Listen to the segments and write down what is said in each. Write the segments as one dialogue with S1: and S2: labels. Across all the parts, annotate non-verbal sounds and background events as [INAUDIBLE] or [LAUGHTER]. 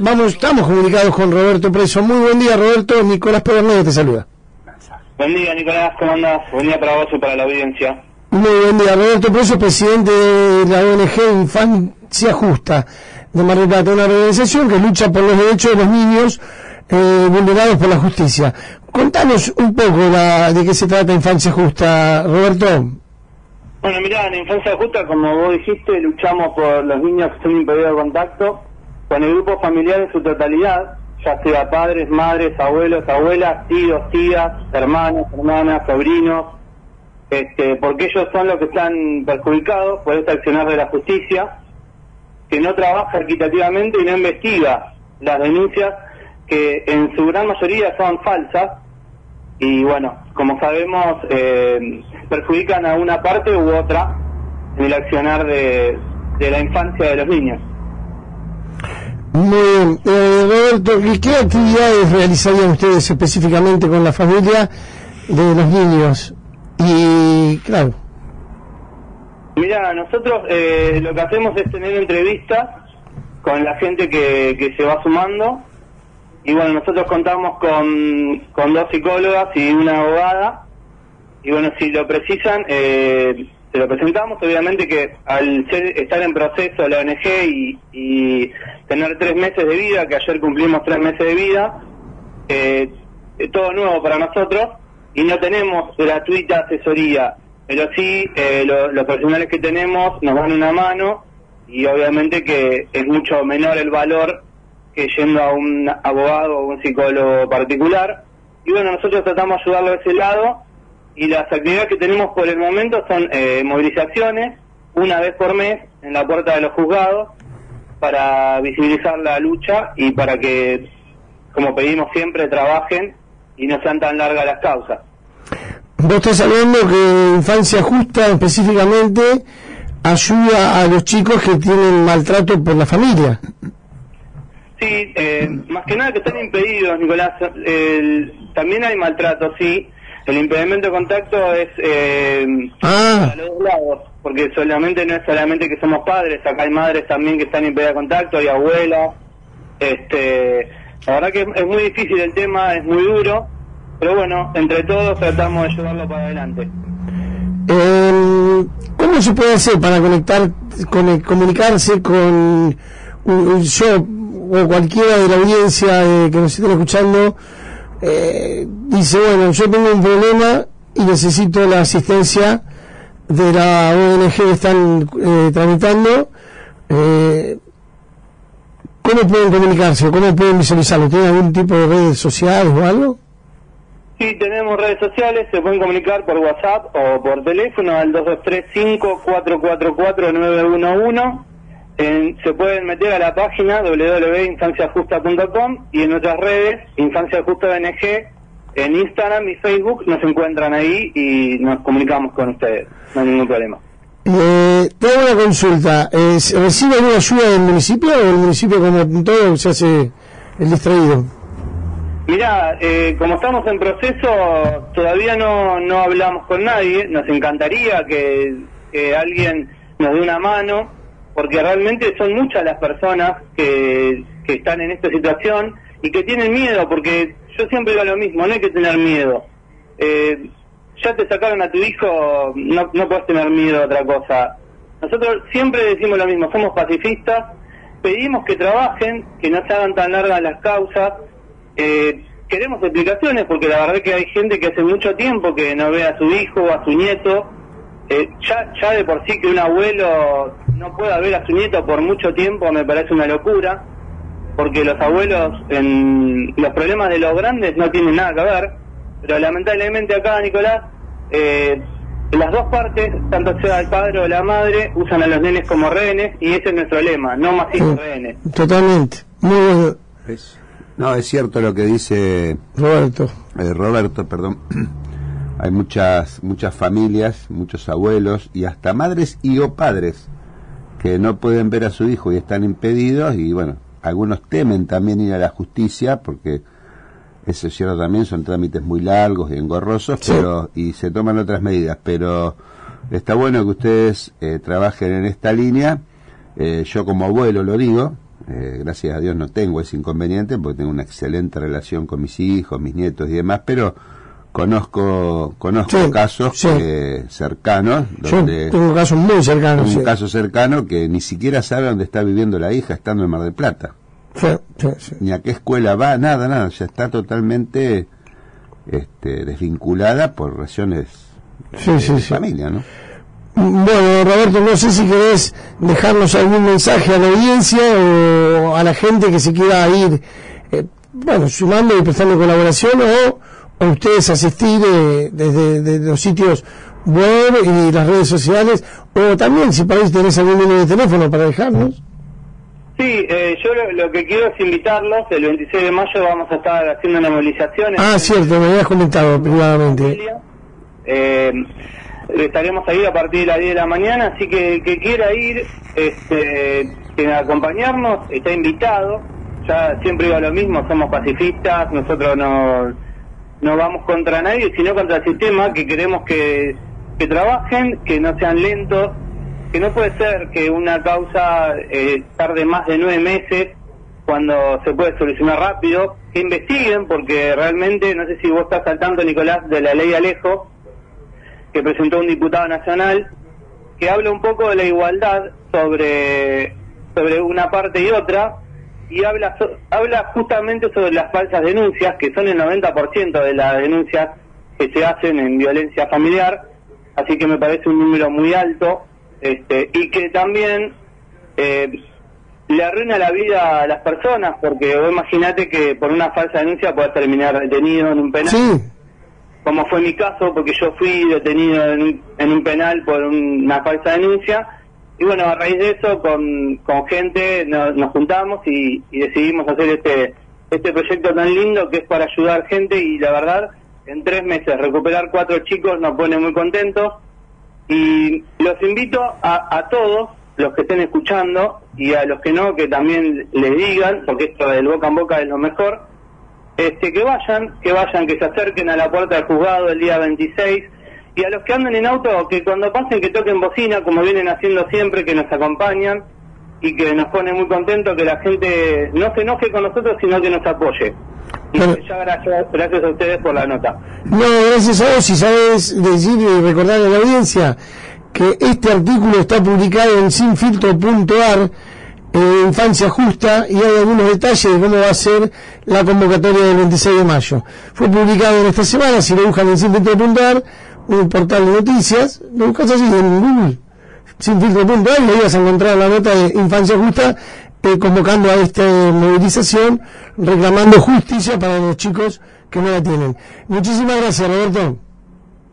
S1: vamos, estamos comunicados con Roberto Preso. Muy buen día, Roberto. Nicolás Pedernero te saluda.
S2: Buen día, Nicolás. ¿Cómo andas? Buen día para vos y para la audiencia.
S1: Muy buen día, Roberto Preso, presidente de la ONG Infancia Justa de Mar del Plata, una organización que lucha por los derechos de los niños eh, vulnerados por la justicia. Contanos un poco la, de qué se trata Infancia Justa, Roberto.
S2: Bueno, mirá, en Infancia Justa, como vos dijiste, luchamos por los niños que son impedidos de contacto con el grupo familiar en su totalidad, ya sea padres, madres, abuelos, abuelas, tíos, tías, hermanos, hermanas, sobrinos, este, porque ellos son los que están perjudicados por este accionar de la justicia, que no trabaja equitativamente y no investiga las denuncias que en su gran mayoría son falsas y bueno, como sabemos, eh, perjudican a una parte u otra en el accionar de, la infancia de los niños.
S1: Muy bien. Eh, Roberto, ¿qué actividades realizarían ustedes específicamente con la familia de los niños? Y claro.
S2: Mira, nosotros eh, lo que hacemos es tener entrevistas con la gente que, que se va sumando y bueno, nosotros contamos con, con dos psicólogas y una abogada. Y bueno, si lo precisan, eh, se lo presentamos. Obviamente que al ser, estar en proceso la ONG y, tener tres meses de vida, que ayer cumplimos tres meses de vida, eh, todo nuevo para nosotros y no tenemos gratuita asesoría. Pero sí, eh, los profesionales que tenemos nos dan una mano y obviamente que es mucho menor el valor que yendo a un abogado o un psicólogo particular. Y bueno, nosotros tratamos de ayudarlo de ese lado y las actividades que tenemos por el momento son eh, movilizaciones una vez por mes en la puerta de los juzgados para visibilizar la lucha y para que, como pedimos siempre, trabajen y no sean tan largas las causas.
S1: Vos estás hablando que Infancia Justa específicamente ayuda a los chicos que tienen maltrato por la familia.
S2: Sí, eh, más que nada que están impedidos, Nicolás. también hay maltrato, sí. El impedimento de contacto es eh,
S1: ah.
S2: a los dos lados, porque solamente no es solamente que somos padres, acá hay madres también que están impedidas de contacto, hay abuelas. Este, la verdad que es, muy difícil el tema, es muy duro, pero bueno, entre todos tratamos de llevarlo para adelante.
S1: Eh, ¿Cómo se puede hacer para conectar, con, comunicarse con un, yo o cualquiera de la audiencia eh, que nos estén escuchando eh, dice, bueno, yo tengo un problema y necesito la asistencia de la ONG que están eh, tramitando, ¿cómo pueden comunicarse? ¿Cómo pueden visualizarlo? ¿Tienen algún tipo de redes sociales o algo?
S2: Sí, tenemos redes sociales, se pueden comunicar por WhatsApp o por teléfono al 2235 444 911 se pueden meter a la página www.infanciajusta.com y en nuestras redes, Infancia Justa BNG, en Instagram y Facebook nos encuentran ahí y nos comunicamos con ustedes, no hay ningún problema.
S1: Eh, tengo una consulta, eh, ¿recibe alguna ayuda del municipio o el municipio como todo se hace el distraído?
S2: Mira, eh, como estamos en proceso, todavía no, no hablamos con nadie, nos encantaría que, que alguien nos dé una mano, porque realmente son muchas las personas que, están en esta situación y que tienen miedo, porque yo siempre digo lo mismo, no hay que tener miedo. Eh, ya te sacaron a tu hijo, no, no puedes tener miedo a otra cosa. Nosotros siempre decimos lo mismo, somos pacifistas, pedimos que trabajen, que no se hagan tan largas las causas, eh, queremos explicaciones porque la verdad que hay gente que hace mucho tiempo que no ve a su hijo o a su nieto, eh, ya, ya de por sí que un abuelo no pueda ver a su nieto por mucho tiempo me parece una locura, porque los abuelos en los problemas de los grandes no tienen nada que ver, pero lamentablemente acá, Nicolás, eh, las dos partes, tanto sea el padre o la madre, usan a los nenes como rehenes y ese es nuestro lema, no más hijos rehenes.
S1: Totalmente. Muy
S3: no, es cierto lo que dice
S1: Roberto.
S3: Eh, Roberto, perdón. [CLEARS THROAT] Hay muchas muchas familias, muchos abuelos y hasta madres y o padres que no pueden ver a su hijo y están impedidos y bueno, algunos temen también ir a la justicia porque eso es cierto también, son trámites muy largos y engorrosos, pero y se toman otras medidas, pero está bueno que ustedes eh, trabajen en esta línea, eh, yo como abuelo lo digo, eh, gracias a Dios no tengo ese inconveniente porque tengo una excelente relación con mis hijos, mis nietos y demás, pero conozco conozco casos cercanos
S1: donde Yo tengo casos muy cercanos
S3: un caso cercano que ni siquiera sabe dónde está viviendo la hija estando en Mar del Plata. Ni a qué escuela va nada nada. Ya está totalmente este, desvinculada por razones de, familia no
S1: bueno, Roberto, no sé si querés dejarnos algún mensaje a la audiencia o a la gente que se quiera ir, eh, bueno, sumando y prestando colaboración o o ustedes asistir eh, desde, los sitios web y las redes sociales, o también si para tenés algún número de teléfono para dejarnos.
S2: Sí, eh, yo lo, que quiero es invitarlos, el 26 de mayo vamos a estar haciendo una movilización.
S1: Ah, cierto, me habías comentado privadamente.
S2: Eh, estaremos ahí a partir de las 10 de la mañana, así que que quiera ir, este, que acompañarnos, está invitado. Ya siempre digo lo mismo, somos pacifistas, nosotros no no vamos contra nadie, sino contra el sistema, que queremos que, que trabajen, que no sean lentos, que no puede ser que una causa eh, tarde más de nueve meses cuando se puede solucionar rápido, que investiguen, porque realmente, no sé si vos estás al tanto, Nicolás, de la ley Alejo, que presentó un diputado nacional, que habla un poco de la igualdad sobre, sobre una parte y otra, y habla, habla justamente sobre las falsas denuncias, que son el 90% de las denuncias que se hacen en violencia familiar, así que me parece un número muy alto, este, y que también eh, le arruina la vida a las personas, porque vos imaginate que por una falsa denuncia puedes terminar detenido en un penal. Como fue mi caso, porque yo fui detenido en un, en un penal por una falsa denuncia, y bueno, a raíz de eso, con, con gente nos, juntamos y, decidimos hacer este, este proyecto tan lindo que es para ayudar gente y la verdad, en tres meses recuperar cuatro chicos nos pone muy contentos y los invito a, a todos los que estén escuchando y a los que no, que también les digan, porque esto del boca en boca es lo mejor, este, que vayan, que vayan, que se acerquen a la puerta del juzgado el día 26 y a los que andan en auto, que cuando pasen que toquen bocina, como vienen haciendo siempre, que nos acompañan y que nos pone muy contentos que la gente no se enoje con nosotros, sino que nos apoye. Y ya gracias, gracias a ustedes por la nota.
S1: No, gracias a vos, y sabes decir y recordar a la audiencia que este artículo está publicado en sinfiltro.ar eh, Infancia Justa y hay algunos detalles de cómo va a ser la convocatoria del 26 de mayo. Fue publicado en esta semana, si lo buscan en sinfiltro.ar un portal de noticias, lo buscas así en Google, sin filtro.ar, le ibas a encontrar la nota de Infancia Justa eh, convocando a esta movilización, reclamando justicia para los chicos que no la tienen. Muchísimas gracias, Roberto.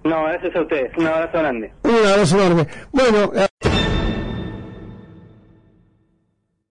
S2: No, gracias a ustedes. Un abrazo grande.
S1: Un abrazo enorme. Bueno,